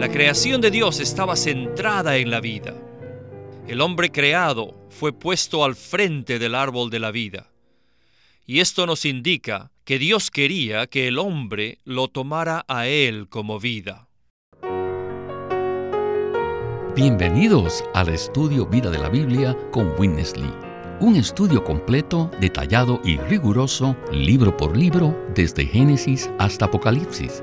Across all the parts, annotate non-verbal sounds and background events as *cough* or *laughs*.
La creación de Dios estaba centrada en la vida. El hombre creado fue puesto al frente del árbol de la vida. Y esto nos indica que Dios quería que el hombre lo tomara a él como vida. Bienvenidos al estudio Vida de la Biblia con Witness Lee. Un estudio completo, detallado y riguroso, libro por libro, desde Génesis hasta Apocalipsis,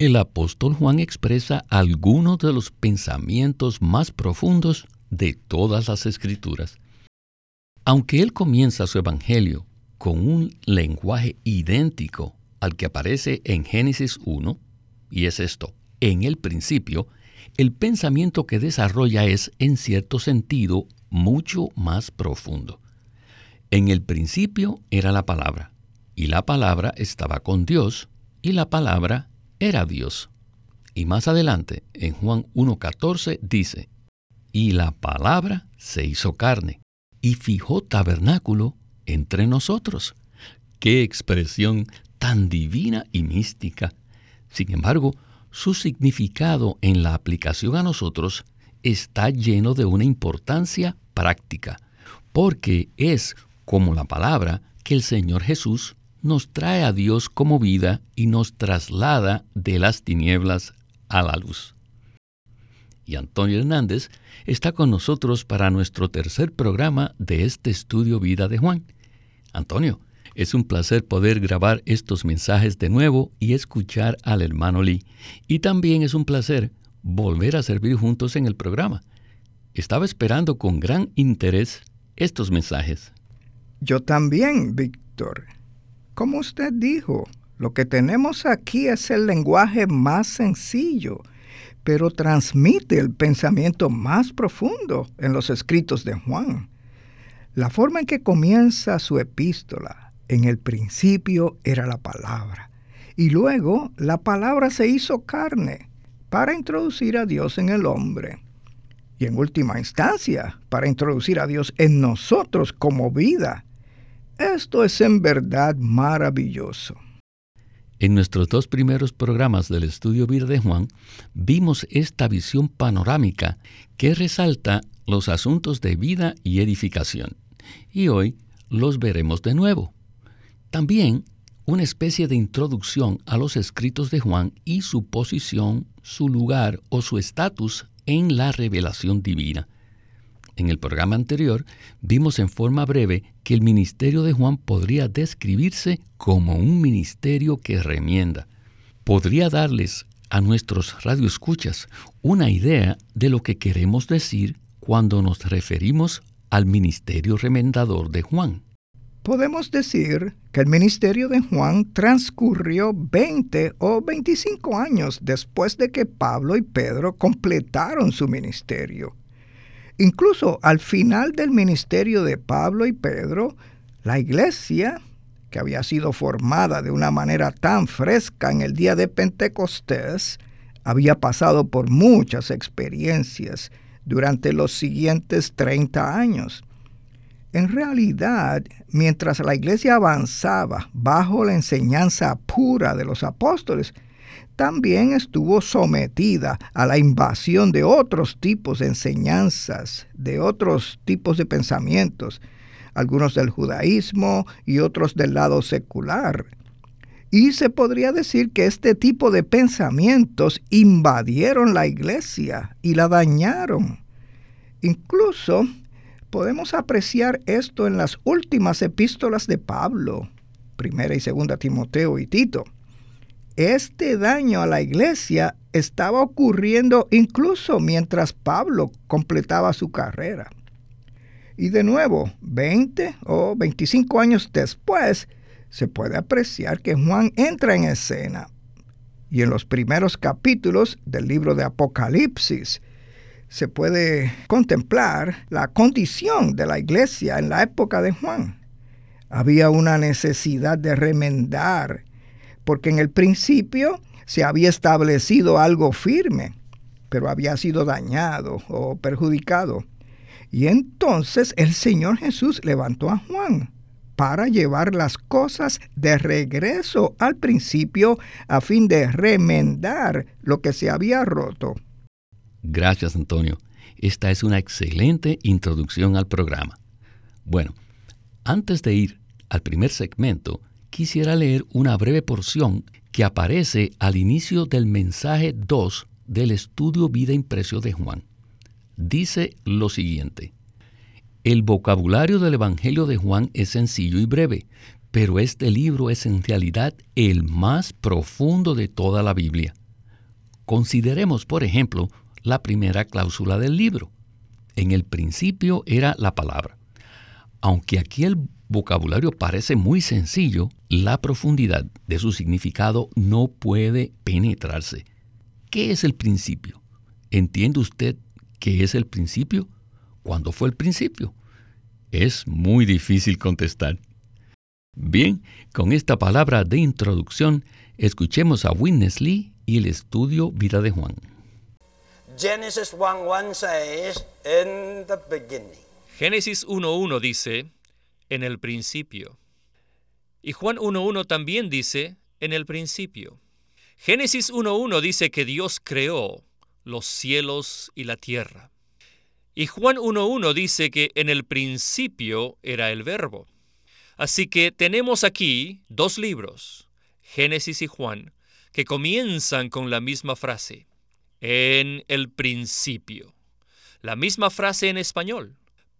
el apóstol Juan expresa algunos de los pensamientos más profundos de todas las escrituras. Aunque él comienza su evangelio con un lenguaje idéntico al que aparece en Génesis 1, y es esto, en el principio, el pensamiento que desarrolla es, en cierto sentido, mucho más profundo. En el principio era la palabra, y la palabra estaba con Dios, y la palabra era Dios. Y más adelante, en Juan 1.14, dice, y la palabra se hizo carne, y fijó tabernáculo entre nosotros. ¡Qué expresión tan divina y mística! Sin embargo, su significado en la aplicación a nosotros está lleno de una importancia práctica, porque es como la palabra que el Señor Jesús nos trae a Dios como vida y nos traslada de las tinieblas a la luz. Y Antonio Hernández está con nosotros para nuestro tercer programa de este estudio Vida de Juan. Antonio, es un placer poder grabar estos mensajes de nuevo y escuchar al hermano Lee. Y también es un placer volver a servir juntos en el programa. Estaba esperando con gran interés estos mensajes. Yo también, Víctor. Como usted dijo, lo que tenemos aquí es el lenguaje más sencillo, pero transmite el pensamiento más profundo en los escritos de Juan. La forma en que comienza su epístola en el principio era la palabra. Y luego la palabra se hizo carne para introducir a Dios en el hombre. Y en última instancia, para introducir a Dios en nosotros como vida. Esto es en verdad maravilloso. En nuestros dos primeros programas del estudio Vida de Juan, vimos esta visión panorámica que resalta los asuntos de vida y edificación. Y hoy los veremos de nuevo. También una especie de introducción a los escritos de Juan y su posición, su lugar o su estatus en la revelación divina. En el programa anterior vimos en forma breve que el ministerio de Juan podría describirse como un ministerio que remienda. Podría darles a nuestros radioescuchas una idea de lo que queremos decir cuando nos referimos al ministerio remendador de Juan podemos decir que el ministerio de Juan transcurrió 20 o 25 años después de que Pablo y Pedro completaron su ministerio. Incluso al final del ministerio de Pablo y Pedro, la iglesia, que había sido formada de una manera tan fresca en el día de Pentecostés, había pasado por muchas experiencias durante los siguientes 30 años. En realidad, mientras la iglesia avanzaba bajo la enseñanza pura de los apóstoles, también estuvo sometida a la invasión de otros tipos de enseñanzas, de otros tipos de pensamientos, algunos del judaísmo y otros del lado secular. Y se podría decir que este tipo de pensamientos invadieron la iglesia y la dañaron. Incluso Podemos apreciar esto en las últimas epístolas de Pablo, primera y segunda Timoteo y Tito. Este daño a la iglesia estaba ocurriendo incluso mientras Pablo completaba su carrera. Y de nuevo, 20 o 25 años después, se puede apreciar que Juan entra en escena. y en los primeros capítulos del libro de Apocalipsis se puede contemplar la condición de la iglesia en la época de Juan. Había una necesidad de remendar, porque en el principio se había establecido algo firme, pero había sido dañado o perjudicado. Y entonces el Señor Jesús levantó a Juan para llevar las cosas de regreso al principio a fin de remendar lo que se había roto. Gracias, Antonio. Esta es una excelente introducción al programa. Bueno, antes de ir al primer segmento, quisiera leer una breve porción que aparece al inicio del mensaje 2 del estudio Vida Impresio de Juan. Dice lo siguiente. El vocabulario del Evangelio de Juan es sencillo y breve, pero este libro es en realidad el más profundo de toda la Biblia. Consideremos, por ejemplo, la primera cláusula del libro. En el principio era la palabra. Aunque aquí el vocabulario parece muy sencillo, la profundidad de su significado no puede penetrarse. ¿Qué es el principio? ¿Entiende usted qué es el principio? ¿Cuándo fue el principio? Es muy difícil contestar. Bien, con esta palabra de introducción, escuchemos a Witness Lee y el estudio Vida de Juan. Genesis 1:1 says, in the beginning. Génesis 1.1 dice, en el principio. Y Juan 1.1 también dice, en el principio. Génesis 1.1 dice que Dios creó los cielos y la tierra. Y Juan 1.1 dice que en el principio era el verbo. Así que tenemos aquí dos libros, Génesis y Juan, que comienzan con la misma frase, en el principio. La misma frase en español.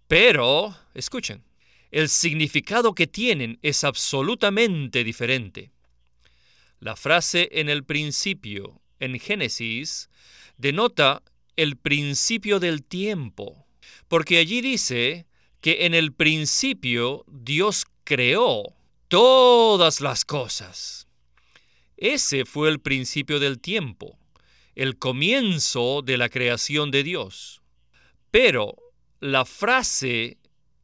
Pero, escuchen, el significado que tienen es absolutamente diferente. La frase en el principio, en Génesis, denota el principio del tiempo, porque allí dice que en el principio Dios creó todas las cosas. Ese fue el principio del tiempo, el comienzo de la creación de Dios. Pero la frase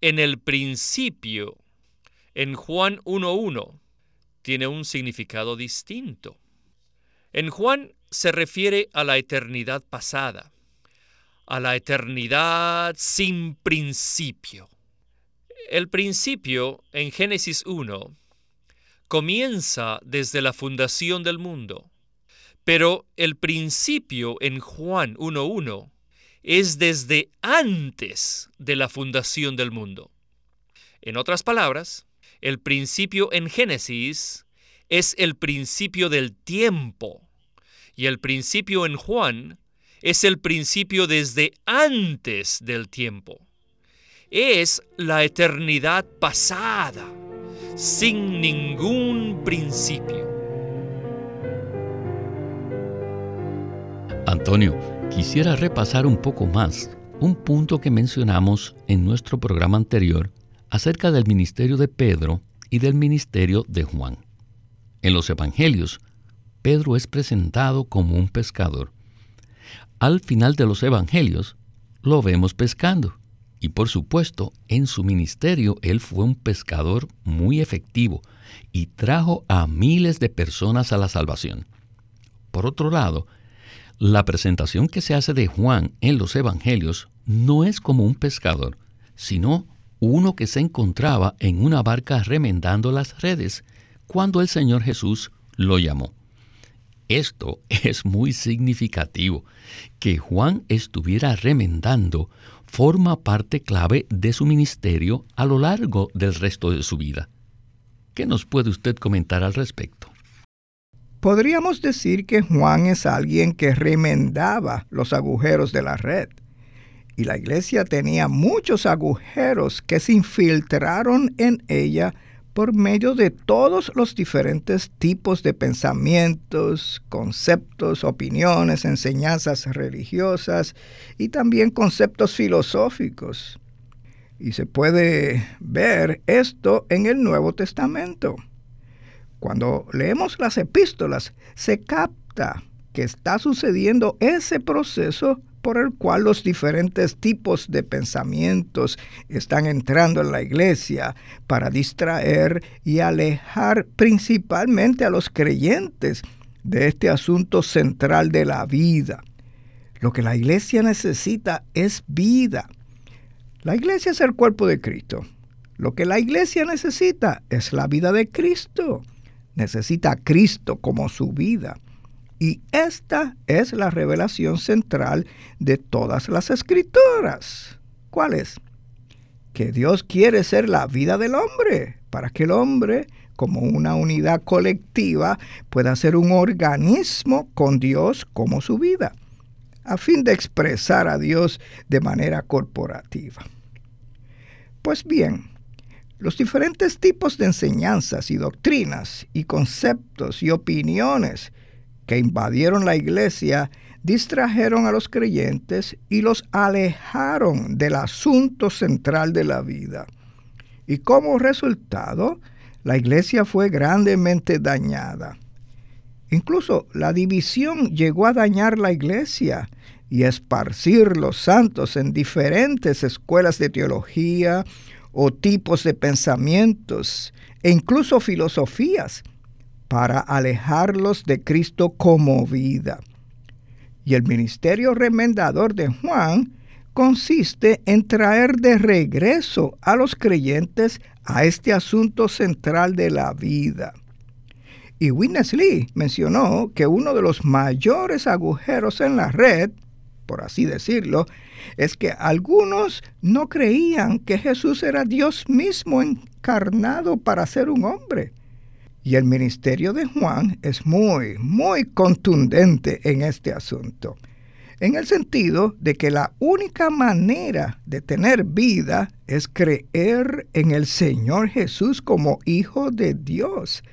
en el principio, en Juan 1.1, tiene un significado distinto. En Juan se refiere a la eternidad pasada a la eternidad sin principio. El principio en Génesis 1 comienza desde la fundación del mundo, pero el principio en Juan 1.1 es desde antes de la fundación del mundo. En otras palabras, el principio en Génesis es el principio del tiempo y el principio en Juan es el principio desde antes del tiempo. Es la eternidad pasada, sin ningún principio. Antonio, quisiera repasar un poco más un punto que mencionamos en nuestro programa anterior acerca del ministerio de Pedro y del ministerio de Juan. En los Evangelios, Pedro es presentado como un pescador al final de los Evangelios lo vemos pescando. Y por supuesto, en su ministerio él fue un pescador muy efectivo y trajo a miles de personas a la salvación. Por otro lado, la presentación que se hace de Juan en los Evangelios no es como un pescador, sino uno que se encontraba en una barca remendando las redes cuando el Señor Jesús lo llamó. Esto *laughs* es muy significativo. Que Juan estuviera remendando forma parte clave de su ministerio a lo largo del resto de su vida. ¿Qué nos puede usted comentar al respecto? Podríamos decir que Juan es alguien que remendaba los agujeros de la red. Y la iglesia tenía muchos agujeros que se infiltraron en ella por medio de todos los diferentes tipos de pensamientos, conceptos, opiniones, enseñanzas religiosas y también conceptos filosóficos. Y se puede ver esto en el Nuevo Testamento. Cuando leemos las epístolas, se capta que está sucediendo ese proceso por el cual los diferentes tipos de pensamientos están entrando en la iglesia para distraer y alejar principalmente a los creyentes de este asunto central de la vida. Lo que la iglesia necesita es vida. La iglesia es el cuerpo de Cristo. Lo que la iglesia necesita es la vida de Cristo. Necesita a Cristo como su vida. Y esta es la revelación central de todas las escrituras. ¿Cuál es? Que Dios quiere ser la vida del hombre, para que el hombre, como una unidad colectiva, pueda ser un organismo con Dios como su vida, a fin de expresar a Dios de manera corporativa. Pues bien, los diferentes tipos de enseñanzas y doctrinas y conceptos y opiniones que invadieron la iglesia distrajeron a los creyentes y los alejaron del asunto central de la vida. Y como resultado, la iglesia fue grandemente dañada. Incluso la división llegó a dañar la iglesia y esparcir los santos en diferentes escuelas de teología o tipos de pensamientos e incluso filosofías para alejarlos de Cristo como vida. Y el ministerio remendador de Juan consiste en traer de regreso a los creyentes a este asunto central de la vida. Y Witness Lee mencionó que uno de los mayores agujeros en la red, por así decirlo, es que algunos no creían que Jesús era Dios mismo encarnado para ser un hombre. Y el ministerio de Juan es muy, muy contundente en este asunto, en el sentido de que la única manera de tener vida es creer en el Señor Jesús como Hijo de Dios,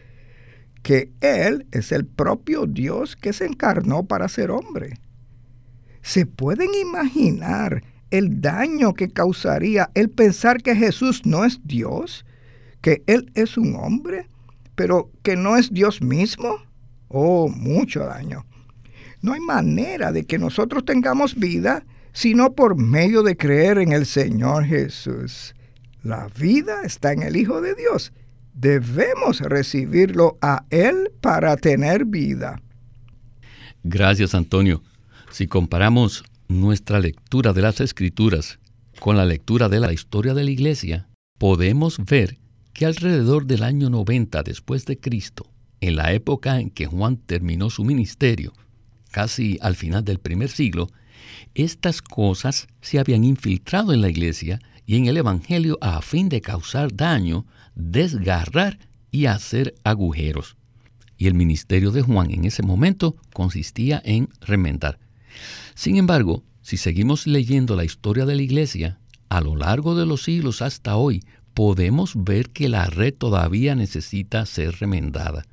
que Él es el propio Dios que se encarnó para ser hombre. ¿Se pueden imaginar el daño que causaría el pensar que Jesús no es Dios? ¿Que Él es un hombre? pero que no es Dios mismo, oh, mucho daño. No hay manera de que nosotros tengamos vida sino por medio de creer en el Señor Jesús. La vida está en el Hijo de Dios. Debemos recibirlo a Él para tener vida. Gracias, Antonio. Si comparamos nuestra lectura de las Escrituras con la lectura de la historia de la Iglesia, podemos ver que alrededor del año 90 después de Cristo, en la época en que Juan terminó su ministerio, casi al final del primer siglo, estas cosas se habían infiltrado en la iglesia y en el Evangelio a fin de causar daño, desgarrar y hacer agujeros. Y el ministerio de Juan en ese momento consistía en remendar. Sin embargo, si seguimos leyendo la historia de la iglesia, a lo largo de los siglos hasta hoy, podemos ver que la red todavía necesita ser remendada.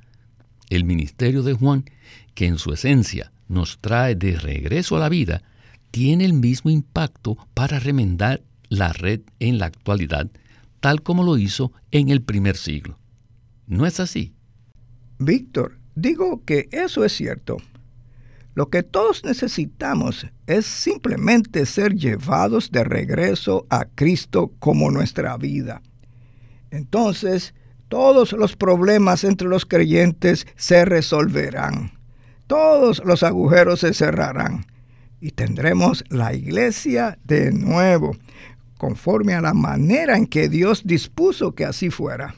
El ministerio de Juan, que en su esencia nos trae de regreso a la vida, tiene el mismo impacto para remendar la red en la actualidad, tal como lo hizo en el primer siglo. ¿No es así? Víctor, digo que eso es cierto. Lo que todos necesitamos es simplemente ser llevados de regreso a Cristo como nuestra vida. Entonces, todos los problemas entre los creyentes se resolverán. Todos los agujeros se cerrarán y tendremos la iglesia de nuevo, conforme a la manera en que Dios dispuso que así fuera.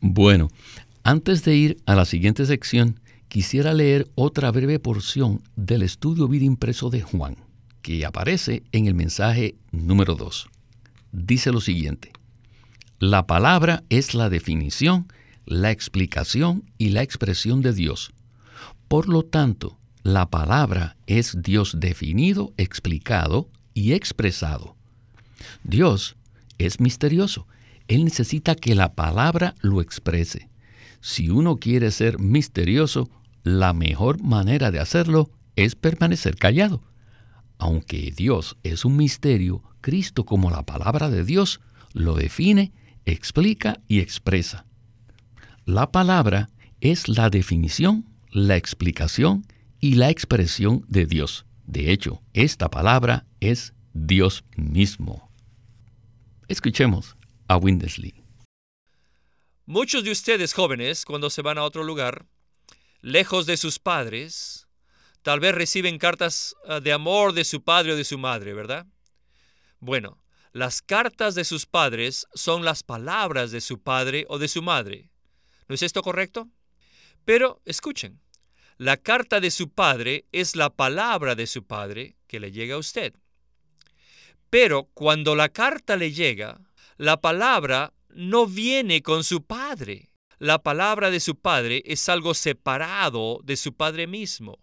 Bueno, antes de ir a la siguiente sección, quisiera leer otra breve porción del estudio vida impreso de Juan, que aparece en el mensaje número 2. Dice lo siguiente. La palabra es la definición, la explicación y la expresión de Dios. Por lo tanto, la palabra es Dios definido, explicado y expresado. Dios es misterioso. Él necesita que la palabra lo exprese. Si uno quiere ser misterioso, la mejor manera de hacerlo es permanecer callado. Aunque Dios es un misterio, Cristo como la palabra de Dios lo define explica y expresa. La palabra es la definición, la explicación y la expresión de Dios. De hecho, esta palabra es Dios mismo. Escuchemos a Windesley. Muchos de ustedes jóvenes, cuando se van a otro lugar, lejos de sus padres, tal vez reciben cartas ah, de amor de su padre o de su madre, ¿verdad? Bueno, las cartas de sus padres son las palabras de su padre o de su madre. ¿No es esto correcto? Pero escuchen, la carta de su padre es la palabra de su padre que le llega a usted. Pero cuando la carta le llega, la palabra no viene con su padre. La palabra de su padre es algo separado de su padre mismo.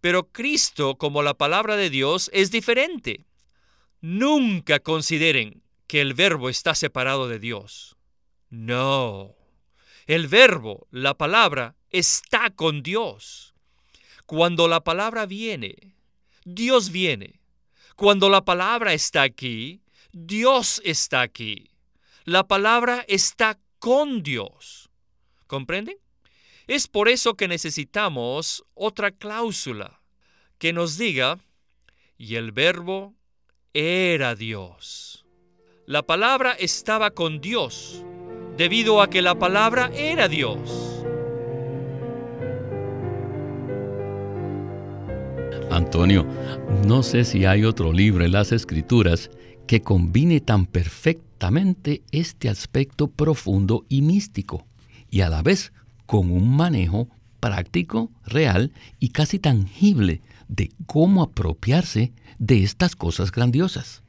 Pero Cristo, como la palabra de Dios, es diferente. Nunca consideren que el verbo está separado de Dios. No. El verbo, la palabra, está con Dios. Cuando la palabra viene, Dios viene. Cuando la palabra está aquí, Dios está aquí. La palabra está con Dios. ¿Comprenden? Es por eso que necesitamos otra cláusula que nos diga, y el verbo era Dios. La palabra estaba con Dios debido a que la palabra era Dios. Antonio, no sé si hay otro libro en las escrituras que combine tan perfectamente este aspecto profundo y místico, y a la vez con un manejo práctico, real y casi tangible de cómo apropiarse de estas cosas grandiosas.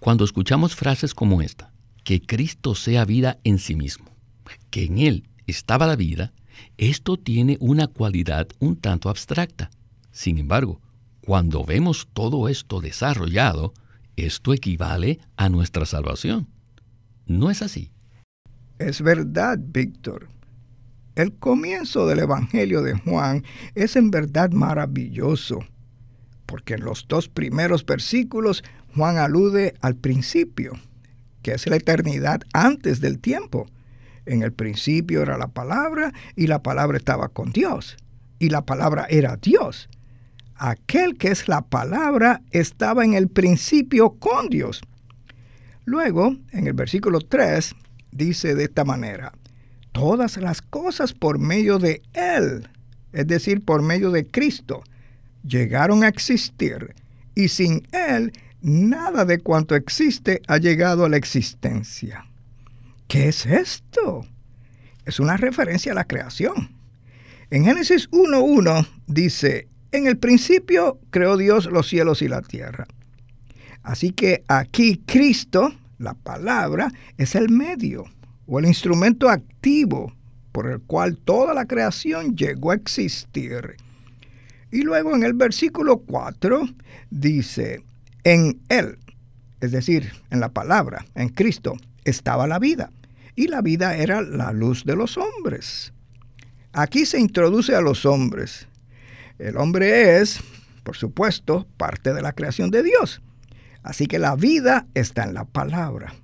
Cuando escuchamos frases como esta, que Cristo sea vida en sí mismo, que en Él estaba la vida, esto tiene una cualidad un tanto abstracta. Sin embargo, cuando vemos todo esto desarrollado, esto equivale a nuestra salvación. ¿No es así? Es verdad, Víctor. El comienzo del Evangelio de Juan es en verdad maravilloso, porque en los dos primeros versículos Juan alude al principio, que es la eternidad antes del tiempo. En el principio era la palabra y la palabra estaba con Dios y la palabra era Dios. Aquel que es la palabra estaba en el principio con Dios. Luego, en el versículo 3, dice de esta manera, todas las cosas por medio de Él, es decir, por medio de Cristo, llegaron a existir y sin Él nada de cuanto existe ha llegado a la existencia. ¿Qué es esto? Es una referencia a la creación. En Génesis 1.1 dice, en el principio creó Dios los cielos y la tierra. Así que aquí Cristo, la palabra, es el medio o el instrumento activo por el cual toda la creación llegó a existir. Y luego en el versículo 4 dice, en Él, es decir, en la palabra, en Cristo, estaba la vida. Y la vida era la luz de los hombres. Aquí se introduce a los hombres. El hombre es, por supuesto, parte de la creación de Dios. Así que la vida está en la palabra.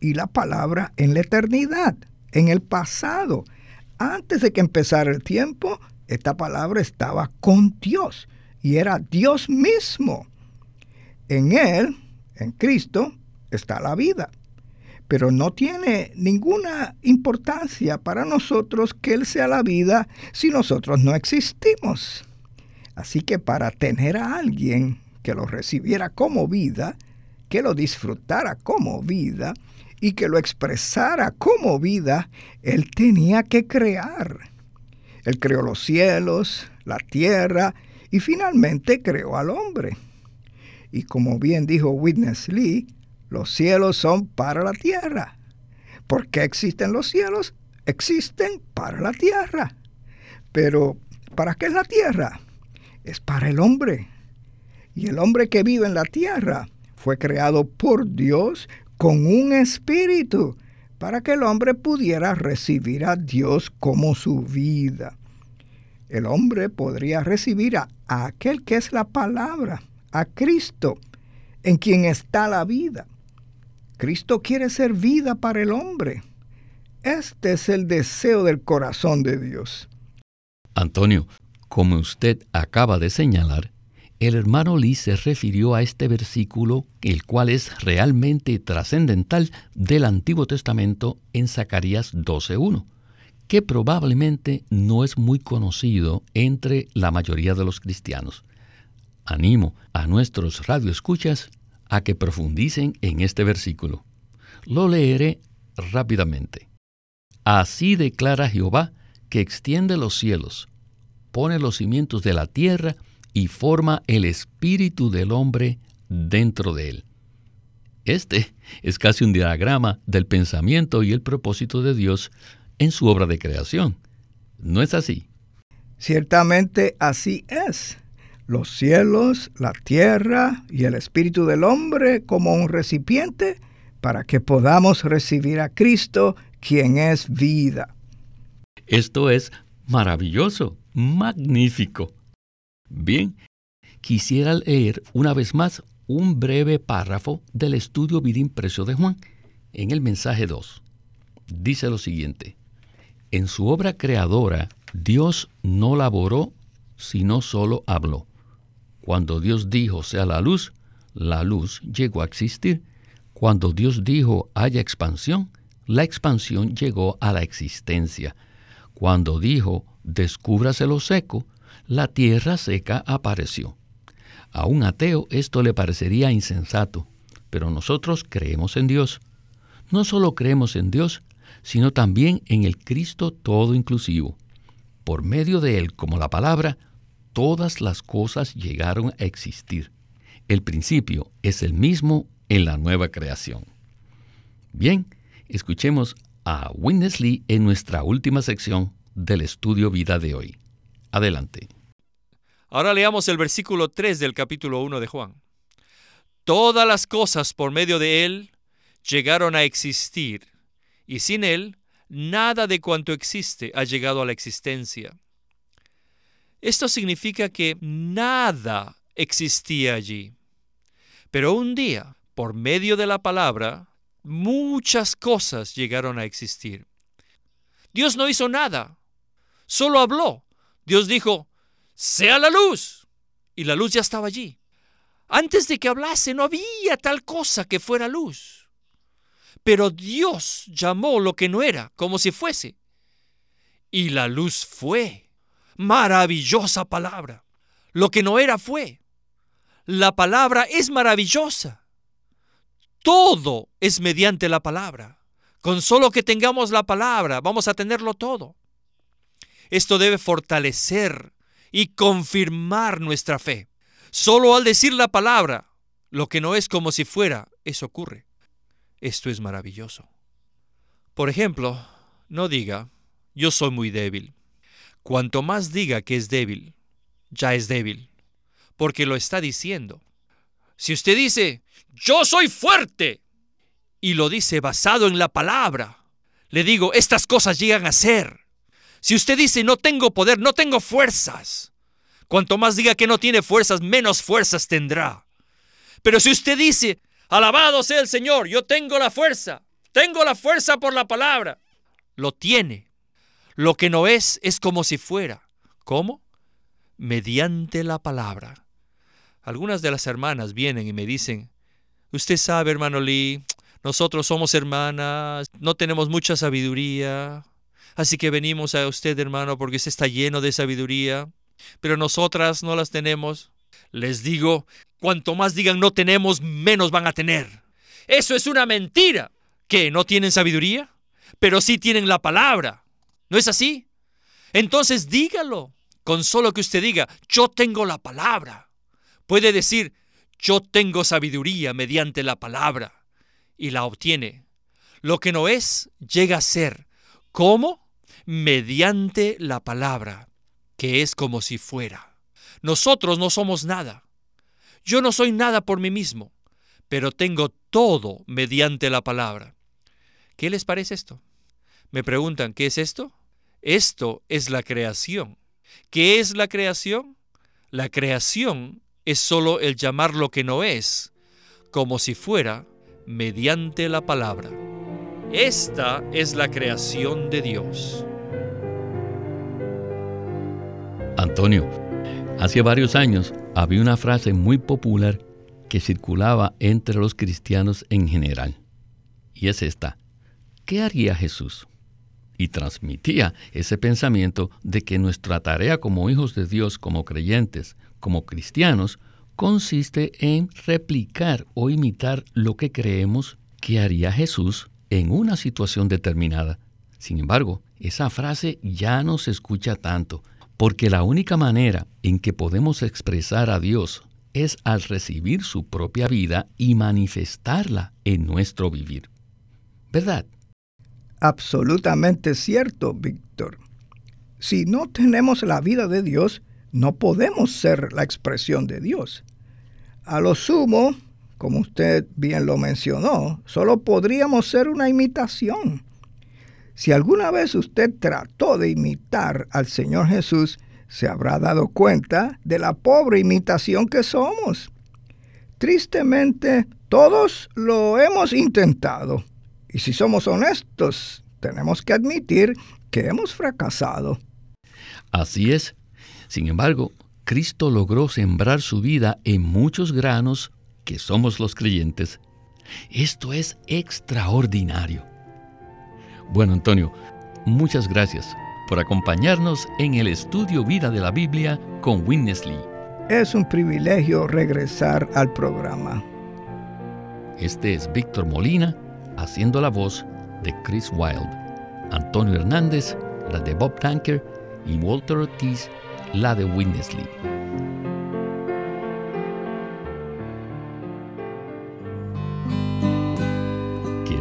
Y la palabra en la eternidad, en el pasado. Antes de que empezara el tiempo, esta palabra estaba con Dios. Y era Dios mismo. En Él, en Cristo, está la vida. Pero no tiene ninguna importancia para nosotros que Él sea la vida si nosotros no existimos. Así que para tener a alguien que lo recibiera como vida, que lo disfrutara como vida y que lo expresara como vida, Él tenía que crear. Él creó los cielos, la tierra y finalmente creó al hombre. Y como bien dijo Witness Lee, los cielos son para la tierra. ¿Por qué existen los cielos? Existen para la tierra. Pero, ¿para qué es la tierra? Es para el hombre. Y el hombre que vive en la tierra fue creado por Dios con un espíritu para que el hombre pudiera recibir a Dios como su vida. El hombre podría recibir a, aquel que es la palabra, a Cristo, en quien está la vida. Cristo quiere ser vida para el hombre. Este es el deseo del corazón de Dios. Antonio, como usted acaba de señalar, el hermano Lee se refirió a este versículo, el cual es realmente trascendental del Antiguo Testamento en Zacarías 12.1, que probablemente no es muy conocido entre la mayoría de los cristianos. Animo a nuestros radioescuchas a que profundicen en este versículo. Lo leeré rápidamente. Así declara Jehová que extiende los cielos, pone los cimientos de la tierra y forma el espíritu del hombre dentro de él. Este es casi un diagrama del pensamiento y el propósito de Dios en su obra de creación. ¿No es así? Ciertamente así es. Los cielos, la tierra y el espíritu del hombre como un recipiente para que podamos recibir a Cristo, quien es vida. Esto es maravilloso, magnífico. Bien, quisiera leer una vez más un breve párrafo del estudio vida impreso de Juan en el mensaje 2. Dice lo siguiente, en su obra creadora, Dios no laboró, sino solo habló. Cuando Dios dijo sea la luz, la luz llegó a existir. Cuando Dios dijo haya expansión, la expansión llegó a la existencia. Cuando dijo descúbrase lo seco, la tierra seca apareció. A un ateo esto le parecería insensato, pero nosotros creemos en Dios. No solo creemos en Dios, sino también en el Cristo todo inclusivo. Por medio de Él, como la palabra, todas las cosas llegaron a existir. El principio es el mismo en la nueva creación. Bien, escuchemos a Witness Lee en nuestra última sección del estudio vida de hoy. Adelante. Ahora leamos el versículo 3 del capítulo 1 de Juan. Todas las cosas por medio de Él llegaron a existir, y sin Él nada de cuanto existe ha llegado a la existencia. Esto significa que nada existía allí. Pero un día, por medio de la palabra, muchas cosas llegaron a existir. Dios no hizo nada, solo habló Dios dijo, sea la luz. Y la luz ya estaba allí. Antes de que hablase no había tal cosa que fuera luz. Pero Dios llamó lo que no era como si fuese. Y la luz fue. Maravillosa palabra. Lo que no era fue. La palabra es maravillosa. Todo es mediante la palabra. Con solo que tengamos la palabra, vamos a tenerlo todo. Esto debe fortalecer y confirmar nuestra fe. Solo al decir la palabra, lo que no es como si fuera, eso ocurre. Esto es maravilloso. Por ejemplo, no diga, yo soy muy débil. Cuanto más diga que es débil, ya es débil, porque lo está diciendo. Si usted dice, yo soy fuerte, y lo dice basado en la palabra, le digo, estas cosas llegan a ser. Si usted dice no tengo poder, no tengo fuerzas, cuanto más diga que no tiene fuerzas, menos fuerzas tendrá. Pero si usted dice, alabado sea el Señor, yo tengo la fuerza, tengo la fuerza por la palabra, lo tiene. Lo que no es es como si fuera. ¿Cómo? Mediante la palabra. Algunas de las hermanas vienen y me dicen, usted sabe, hermano Lee, nosotros somos hermanas, no tenemos mucha sabiduría, Así que venimos a usted, hermano, porque usted está lleno de sabiduría, pero nosotras no las tenemos. Les digo, cuanto más digan no tenemos, menos van a tener. Eso es una mentira. ¿Que no tienen sabiduría? Pero sí tienen la palabra. ¿No es así? Entonces dígalo. Con solo que usted diga, yo tengo la palabra. Puede decir, yo tengo sabiduría mediante la palabra. Y la obtiene. Lo que no es, llega a ser. ¿Cómo? Mediante la palabra, que es como si fuera. Nosotros no somos nada. Yo no soy nada por mí mismo, pero tengo todo mediante la palabra. ¿Qué les parece esto? Me preguntan, ¿qué es esto? Esto es la creación. ¿Qué es la creación? La creación es solo el llamar lo que no es, como si fuera mediante la palabra. Esta es la creación de Dios. Antonio, hace varios años había una frase muy popular que circulaba entre los cristianos en general. Y es esta. ¿Qué haría Jesús? Y transmitía ese pensamiento de que nuestra tarea como hijos de Dios, como creyentes, como cristianos, consiste en replicar o imitar lo que creemos que haría Jesús en una situación determinada. Sin embargo, esa frase ya no se escucha tanto, porque la única manera en que podemos expresar a Dios es al recibir su propia vida y manifestarla en nuestro vivir. ¿Verdad? Absolutamente cierto, Víctor. Si no tenemos la vida de Dios, no podemos ser la expresión de Dios. A lo sumo, como usted bien lo mencionó, solo podríamos ser una imitación. Si alguna vez usted trató de imitar al Señor Jesús, se habrá dado cuenta de la pobre imitación que somos. Tristemente, todos lo hemos intentado. Y si somos honestos, tenemos que admitir que hemos fracasado. Así es. Sin embargo, Cristo logró sembrar su vida en muchos granos que somos los creyentes. Esto es extraordinario. Bueno, Antonio, muchas gracias por acompañarnos en el estudio Vida de la Biblia con Witness Lee. Es un privilegio regresar al programa. Este es Víctor Molina haciendo la voz de Chris Wilde, Antonio Hernández, la de Bob Tanker y Walter Ortiz, la de Witness